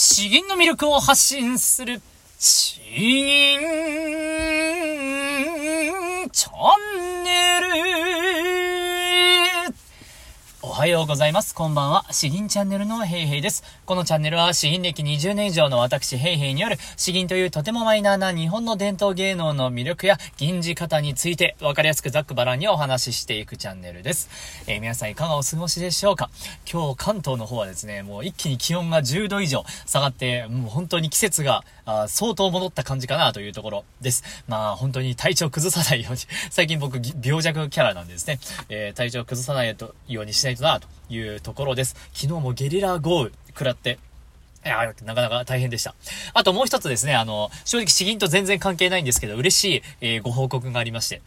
詩吟の魅力を発信する、詩吟。はようございます。こんばんは。詩吟チャンネルのヘイヘイです。このチャンネルは詩吟歴20年以上の私ヘイヘイによる詩吟というとてもマイナーな日本の伝統芸能の魅力や吟じ方についてわかりやすくざっくばらんにお話ししていくチャンネルです。えー、皆さんいかがお過ごしでしょうか？今日関東の方はですね、もう一気に気温が10度以上下がって、もう本当に季節があ相当戻った感じかなというところです。まあ本当に体調崩さないように最近僕病弱キャラなんですね。えー、体調崩さないようにしないとなというところです。昨日もゲリラ豪雨食らって、いや、なかなか大変でした。あともう一つですね、あの、正直詩吟と全然関係ないんですけど、嬉しい、えー、ご報告がありまして。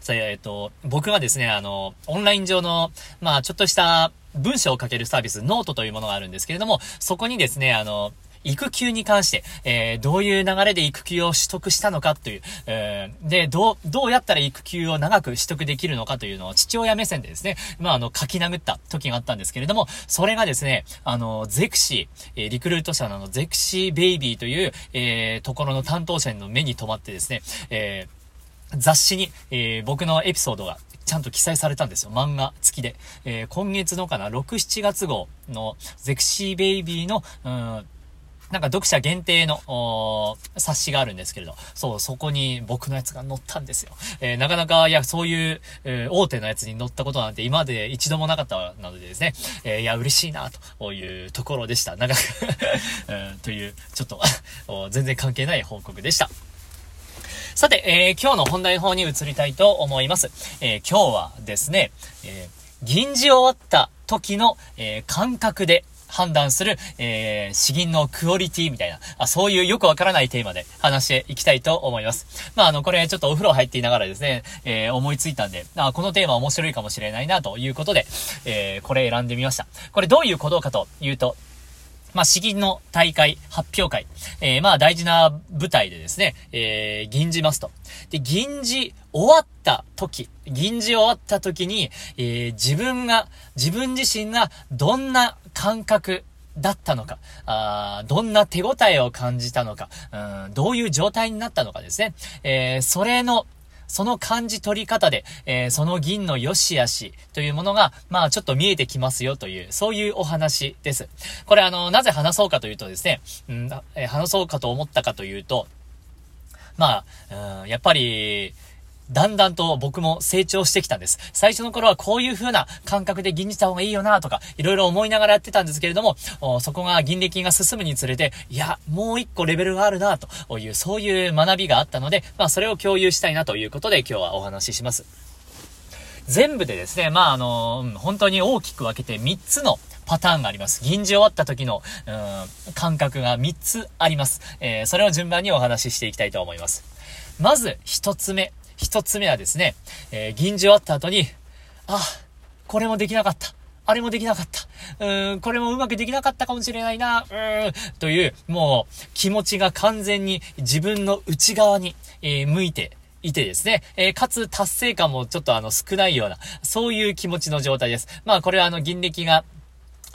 さあ、えっ、ー、と、僕がですね、あの、オンライン上の、まあ、ちょっとした文章を書けるサービス、ノートというものがあるんですけれども、そこにですね、あの、育休に関して、えー、どういう流れで育休を取得したのかという、えー、で、どう、どうやったら育休を長く取得できるのかというのを父親目線でですね、まあ、あの、書き殴った時があったんですけれども、それがですね、あの、ゼクシー、え、リクルート社のゼクシィ Baby という、えー、ところの担当者の目に留まってですね、えー、雑誌に、えー、僕のエピソードがちゃんと記載されたんですよ。漫画付きで。えー、今月のかな、6、7月号のゼクシーベイビーの、うんなんか読者限定の、冊子があるんですけれど、そう、そこに僕のやつが載ったんですよ。えー、なかなか、いや、そういう、えー、大手のやつに載ったことなんて今まで一度もなかったのでですね、えー、いや、嬉しいな、というところでした。なんかうん、という、ちょっと 全然関係ない報告でした。さて、えー、今日の本題の方に移りたいと思います。えー、今日はですね、えー、銀次終わった時の、え感覚で判断する、えー、詩吟のクオリティみたいな、あそういうよくわからないテーマで話していきたいと思います。まあ、あの、これちょっとお風呂入っていながらですね、えー、思いついたんで、あこのテーマ面白いかもしれないなということで、えー、これ選んでみました。これどういうことかというと、まあ、詩吟の大会、発表会、えー、まあ、大事な舞台でですね、えー、銀じますと。で、銀じ終わった時、銀じ終わった時に、えー、自分が、自分自身がどんな感覚だったのか、あどんな手応えを感じたのか、うん、どういう状態になったのかですね。えー、それのその感じ取り方で、えー、その銀の良し悪しというものが、まあちょっと見えてきますよという、そういうお話です。これあの、なぜ話そうかというとですね、うん、え、話そうかと思ったかというと、まあ、うん、やっぱり、だんだんと僕も成長してきたんです。最初の頃はこういう風な感覚で銀じた方がいいよなとか、いろいろ思いながらやってたんですけれども、そこが銀歴が進むにつれて、いや、もう一個レベルがあるなという、そういう学びがあったので、まあそれを共有したいなということで今日はお話しします。全部でですね、まああの、本当に大きく分けて3つのパターンがあります。銀じ終わった時の、うん、感覚が3つあります。えー、それを順番にお話ししていきたいと思います。まず、1つ目。一つ目はですね、えー、銀じ終わった後に、あ、これもできなかった。あれもできなかった。うーん、これもうまくできなかったかもしれないな。うーん、という、もう、気持ちが完全に自分の内側に、えー、向いて、いてですね、えー、かつ達成感もちょっとあの少ないような、そういう気持ちの状態です。まあこれはあの銀歴が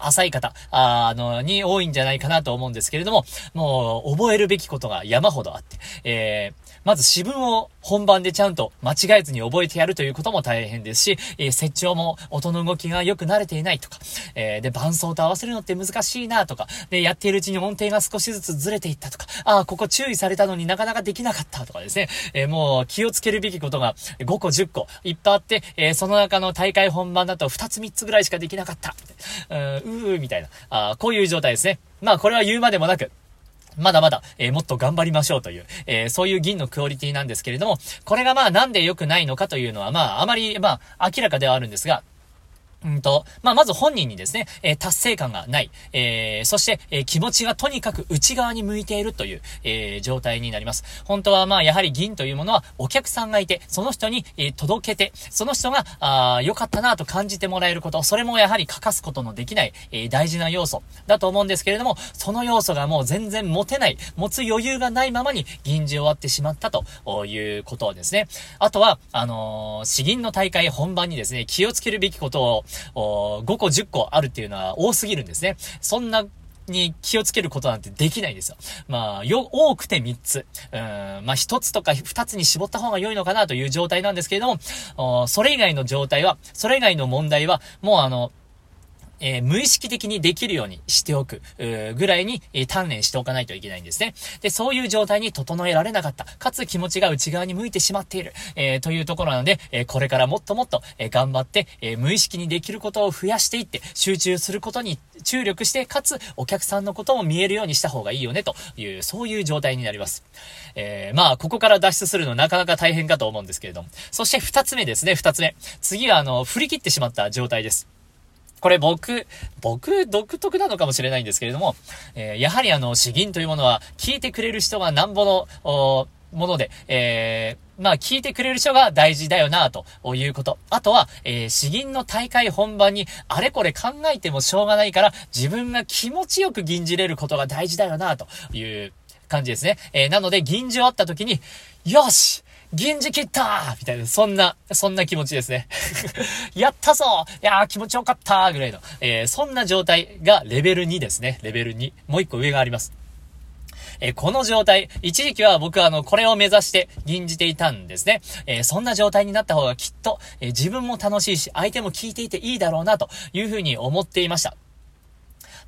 浅い方、あの、に多いんじゃないかなと思うんですけれども、もう、覚えるべきことが山ほどあって、えー、まず詩文を本番でちゃんと間違えずに覚えてやるということも大変ですし、えー、説調も音の動きがよく慣れていないとか、えー、で、伴奏と合わせるのって難しいなとか、で、やっているうちに音程が少しずつずれていったとか、ああ、ここ注意されたのになかなかできなかったとかですね、えー、もう気をつけるべきことが5個10個いっぱいあって、えー、その中の大会本番だと2つ3つぐらいしかできなかった。うー、みたいな、あこういう状態ですね。まあ、これは言うまでもなく、まだまだ、えー、もっと頑張りましょうという、えー、そういう銀のクオリティなんですけれども、これがまあなんで良くないのかというのはまああまりまあ明らかではあるんですが、うんと、まあ、まず本人にですね、えー、達成感がない、えー、そして、えー、気持ちがとにかく内側に向いているという、え状態になります。本当はまあ、やはり銀というものはお客さんがいて、その人に、え届けて、その人が、ああ良かったなと感じてもらえること、それもやはり欠かすことのできない、え大事な要素だと思うんですけれども、その要素がもう全然持てない、持つ余裕がないままに銀じ終わってしまったということですね。あとは、あのー、詩吟の大会本番にですね、気をつけるべきことを5個10個あるっていうのは多すぎるんですね。そんなに気をつけることなんてできないんですよ。まあ、よ、多くて3つ。うん、まあ1つとか2つに絞った方が良いのかなという状態なんですけれども、それ以外の状態は、それ以外の問題は、もうあの、えー、無意識的にできるようにしておく、ぐらいに、えー、鍛錬しておかないといけないんですね。で、そういう状態に整えられなかった。かつ気持ちが内側に向いてしまっている、えー、というところなので、えこれからもっともっと、え頑張って、え無意識にできることを増やしていって、集中することに注力して、かつお客さんのことも見えるようにした方がいいよね、という、そういう状態になります。えまあ、ここから脱出するのなかなか大変かと思うんですけれども。そして二つ目ですね、二つ目。次は、あの、振り切ってしまった状態です。これ僕、僕独特なのかもしれないんですけれども、えー、やはりあの、詩吟というものは、聞いてくれる人がなんぼの、おもので、えー、まあ、聞いてくれる人が大事だよな、ということ。あとは、えー、詩吟の大会本番に、あれこれ考えてもしょうがないから、自分が気持ちよく吟じれることが大事だよな、という感じですね。えー、なので、吟じ終わった時に、よし銀次切ったみたいな、そんな、そんな気持ちですね。やったぞいやー気持ちよかったぐらいの、えー、そんな状態がレベル2ですね。レベル2。もう一個上があります。えー、この状態、一時期は僕はあの、これを目指して吟じていたんですね。えー、そんな状態になった方がきっと、え自分も楽しいし、相手も聞いていていいだろうな、というふうに思っていました。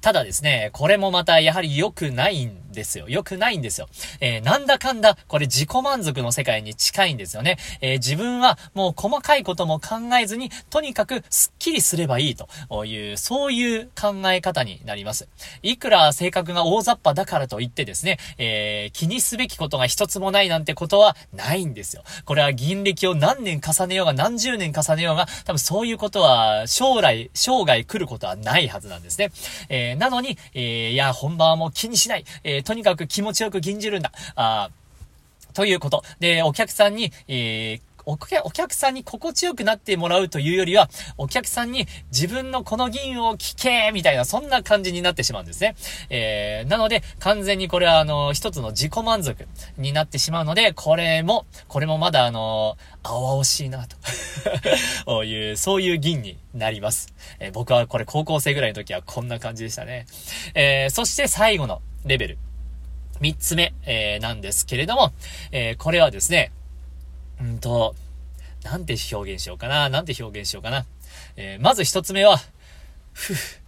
ただですね、これもまたやはり良くないんですよ。良くないんですよ。えー、なんだかんだ、これ自己満足の世界に近いんですよね。えー、自分はもう細かいことも考えずに、とにかくスッキリすればいいという、そういう考え方になります。いくら性格が大雑把だからといってですね、えー、気にすべきことが一つもないなんてことはないんですよ。これは銀歴を何年重ねようが何十年重ねようが、多分そういうことは将来、生涯来ることはないはずなんですね。えー、なのに、えー、いや、本番はもう気にしない。えー、とにかく気持ちよく吟じるんだ。あということ。で、お客さんに、えー、お客さんに心地よくなってもらうというよりは、お客さんに自分のこの銀を聞けみたいな、そんな感じになってしまうんですね。えー、なので、完全にこれはあの、一つの自己満足になってしまうので、これも、これもまだあの、青々しいなと いう、そういう銀になります。えー、僕はこれ高校生ぐらいの時はこんな感じでしたね。えー、そして最後のレベル。三つ目、えー、なんですけれども、えー、これはですね、うんと、なんて表現しようかな、なんて表現しようかな。えー、まず一つ目は、ふぅ、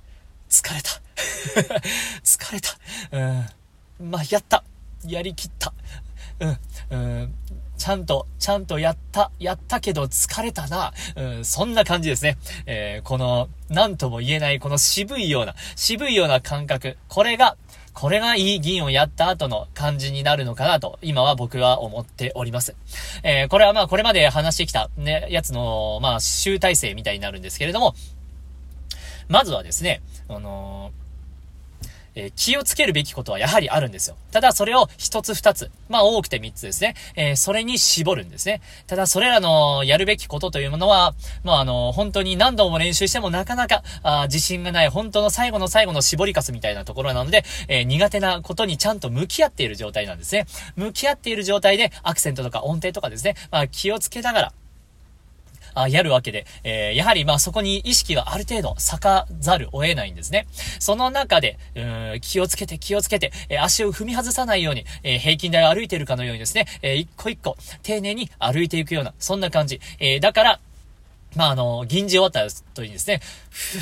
疲れた。疲れた。うん。まあ、やった。やりきった。うん。うん。ちゃんと、ちゃんとやった、やったけど疲れたな。うん、そんな感じですね。えー、この、なんとも言えない、この渋いような、渋いような感覚。これが、これがいい議員をやった後の感じになるのかなと、今は僕は思っております。えー、これはまあこれまで話してきたね、やつの、まあ集大成みたいになるんですけれども、まずはですね、あのーえー、気をつけるべきことはやはりあるんですよ。ただそれを一つ二つ、まあ多くて三つですね。えー、それに絞るんですね。ただそれらのやるべきことというものは、まああの、本当に何度も練習してもなかなか、あ自信がない本当の最後の最後の絞りかすみたいなところなので、えー、苦手なことにちゃんと向き合っている状態なんですね。向き合っている状態でアクセントとか音程とかですね、まあ気をつけながら、あやるわけで、えー、やはりまあそこに意識がある程度咲かざるを得ないんですね。その中で、うん気をつけて気をつけて、えー、足を踏み外さないように、えー、平均台を歩いてるかのようにですね、えー、一個一個丁寧に歩いていくような、そんな感じ。え、だから、まああの、銀次終わった後にですね、ふぅ、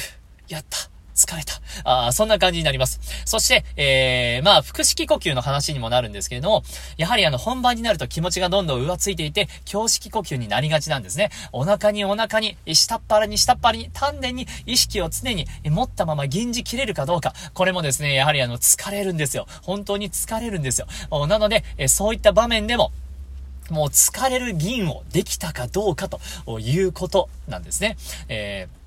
やった。疲れた。あそんな感じになります。そして、えー、まあ、腹式呼吸の話にもなるんですけれども、やはりあの、本番になると気持ちがどんどん浮ついていて、胸式呼吸になりがちなんですね。お腹にお腹に、下っ腹に下っ腹に、丹田に意識を常に持ったまま銀じ切れるかどうか。これもですね、やはりあの、疲れるんですよ。本当に疲れるんですよ。なので、えそういった場面でも、もう疲れる銀をできたかどうかということなんですね。えー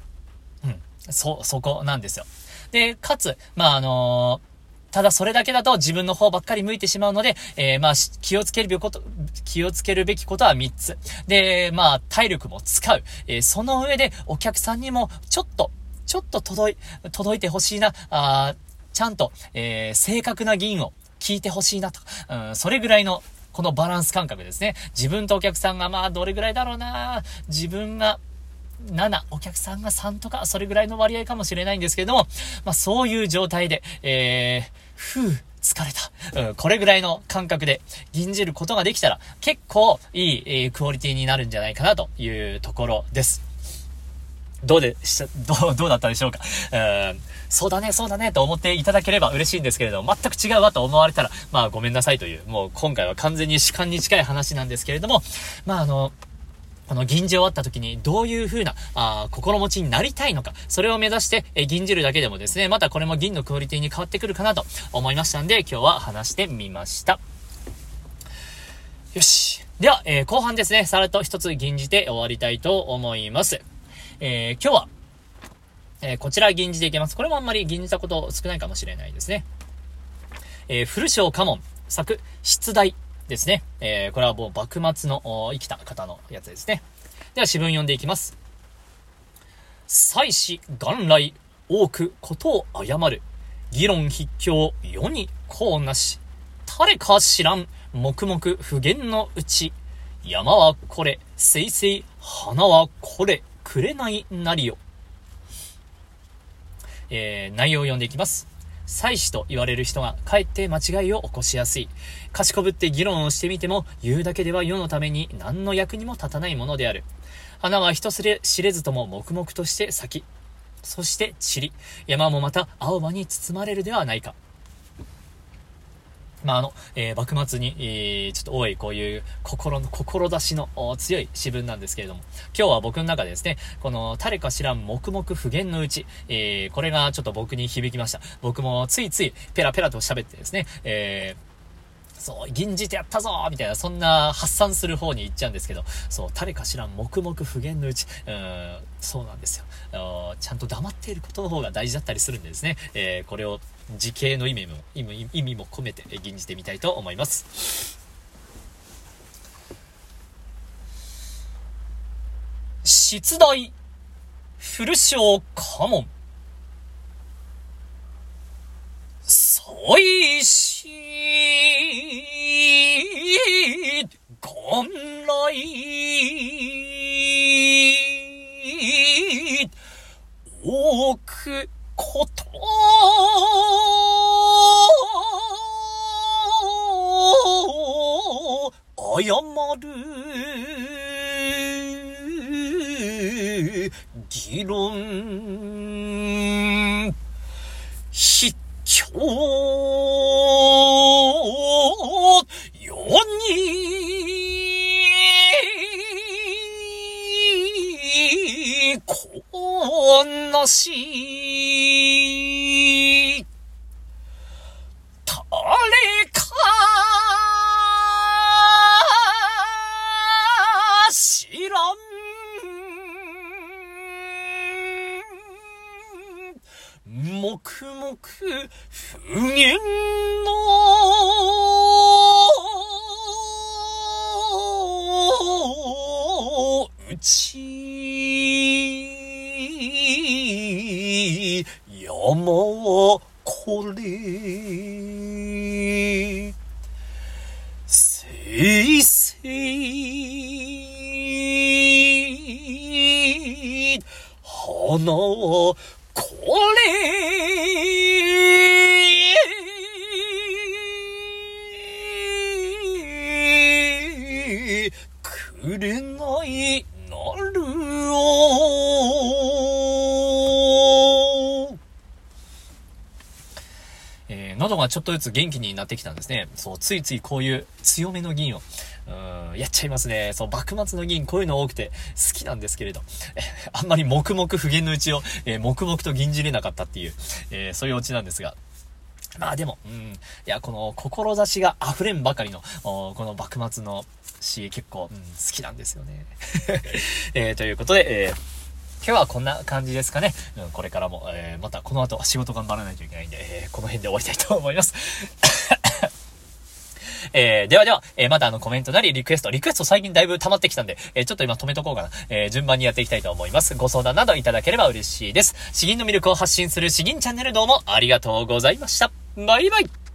そ、そこなんですよ。で、かつ、まあ、あのーただそれだけだと自分の方ばっかり向いてしまうので、えー、まあ、気をつけるべきこと、気をつけるべきことは3つ。で、まあ、体力も使う。えー、その上でお客さんにもちょっと、ちょっと届い、届いてほしいな、あちゃんと、えー、正確な議員を聞いてほしいなと。うん、それぐらいの、このバランス感覚ですね。自分とお客さんがまあどれぐらいだろうな自分が7、お客さんが3とか、それぐらいの割合かもしれないんですけれども、まあそういう状態で、えー、ふう、疲れた。うん、これぐらいの感覚で吟じることができたら、結構いい、えー、クオリティになるんじゃないかなというところです。どうでした、どう、どうだったでしょうか？うん、そうだね、そうだね、と思っていただければ嬉しいんですけれども、全く違うわと思われたら、まあごめんなさいという、もう今回は完全に主観に近い話なんですけれども、まああの、この銀じ終わった時にどういう風な、あ心持ちになりたいのか、それを目指して、え銀じるだけでもですね、またこれも銀のクオリティに変わってくるかなと思いましたんで、今日は話してみました。よし。では、えー、後半ですね、さらっと一つ銀じて終わりたいと思います。えー、今日は、え、こちら銀じていきます。これもあんまり銀じたこと少ないかもしれないですね。えー、古章家紋、作、出題ですね。えー、これはもう幕末の生きた方のやつですね。では、詩文読んでいきます。祭祀元来、多くことを誤る。議論筆教、世にこうなし。誰か知らん、黙々不言のうち。山はこれ、せいせい、花はこれ、くれないなりよ。えー、内容を読んでいきます。祭司と言われる人がかえって間違いを起こしやすい。賢ぶって議論をしてみても、言うだけでは世のために何の役にも立たないものである。花は人すれ知れずとも黙々として咲き、そして散り、山もまた青葉に包まれるではないか。まあ、あの、えー、幕末に、えー、ちょっと多いこういう心の、志の強い詩文なんですけれども、今日は僕の中でですね、この誰か知らん黙々不言のうち、えー、これがちょっと僕に響きました。僕もついついペラペラと喋ってですね、えーそう、銀じてやったぞみたいな、そんな発散する方に行っちゃうんですけど、そう、誰か知らん黙々不言のうち、うん、そうなんですよ。ちゃんと黙っていることの方が大事だったりするんでですね、えー、これを時系の意味も、意味意味も込めて吟じてみたいと思います。出題、古章家紋。最し、元来、多くこと謝る。議論必教おんのしい山はこれせいせい花はこれくれないなるおえー、喉がちょっとずつ元気になってきたんですね。そう、ついついこういう強めの銀を、うん、やっちゃいますね。そう、幕末の銀、こういうの多くて好きなんですけれど、え あんまり黙々不言のうちを、えー、黙々と銀じれなかったっていう、えー、そういうオチなんですが、まあでも、うん。いや、この、志が溢れんばかりの、この幕末の詩、結構、うん、好きなんですよね。えー、ということで、えー、今日はこんな感じですかね。うん、これからも、えー、またこの後仕事頑張らないといけないんで、えー、この辺で終わりたいと思います。えー、ではでは、えー、またあのコメントなりリクエスト、リクエスト最近だいぶ溜まってきたんで、えー、ちょっと今止めとこうかな。えー、順番にやっていきたいと思います。ご相談などいただければ嬉しいです。詩吟の魅力を発信する詩吟チャンネルどうもありがとうございました。バイバイ